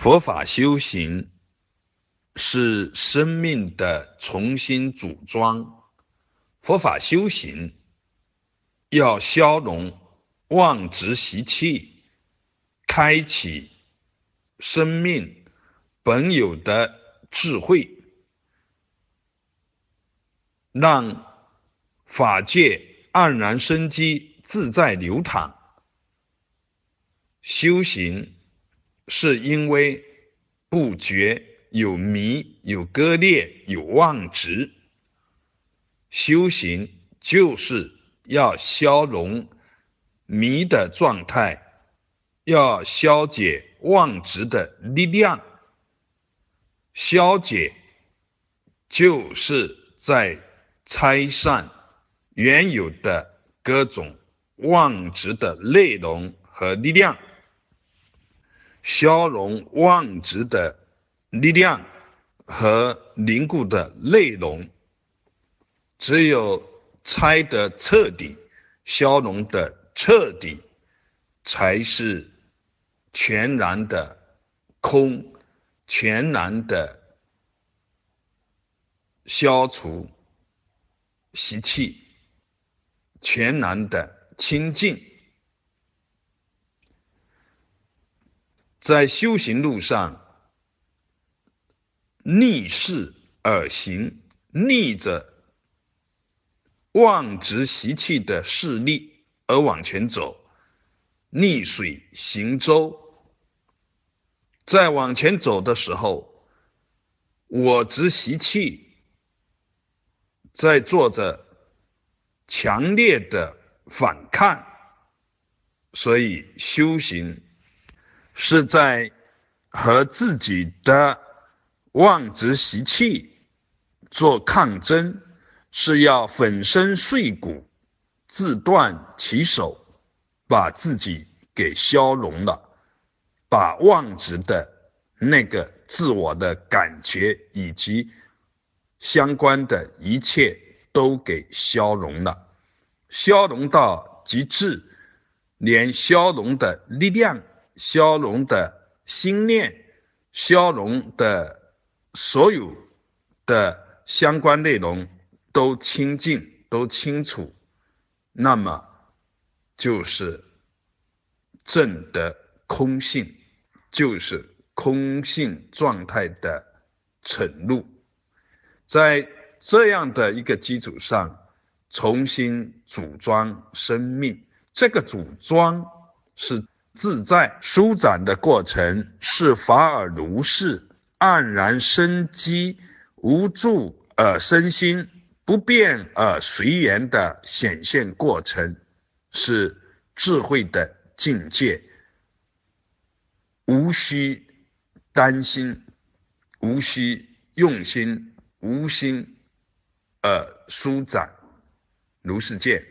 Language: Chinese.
佛法修行是生命的重新组装。佛法修行要消融妄执习气，开启生命本有的智慧，让法界黯然生机，自在流淌。修行。是因为不觉有迷、有割裂、有妄执，修行就是要消融迷的状态，要消解妄执的力量，消解就是在拆散原有的各种妄执的内容和力量。消融妄执的力量和凝固的内容，只有拆得彻底、消融的彻底，才是全然的空，全然的消除习气，全然的清净。在修行路上，逆势而行，逆着妄执习气的势力而往前走，逆水行舟。在往前走的时候，我执习气在做着强烈的反抗，所以修行。是在和自己的妄执习气做抗争，是要粉身碎骨、自断其手，把自己给消融了，把妄执的那个自我的感觉以及相关的一切都给消融了，消融到极致，连消融的力量。消融的心念，消融的所有的相关内容都清净、都清楚，那么就是正的空性，就是空性状态的沉入。在这样的一个基础上，重新组装生命，这个组装是。自在舒展的过程是法尔如是，黯然生机，无助而生心，不变而随缘的显现过程，是智慧的境界。无需担心，无需用心，无心而舒展，如是见。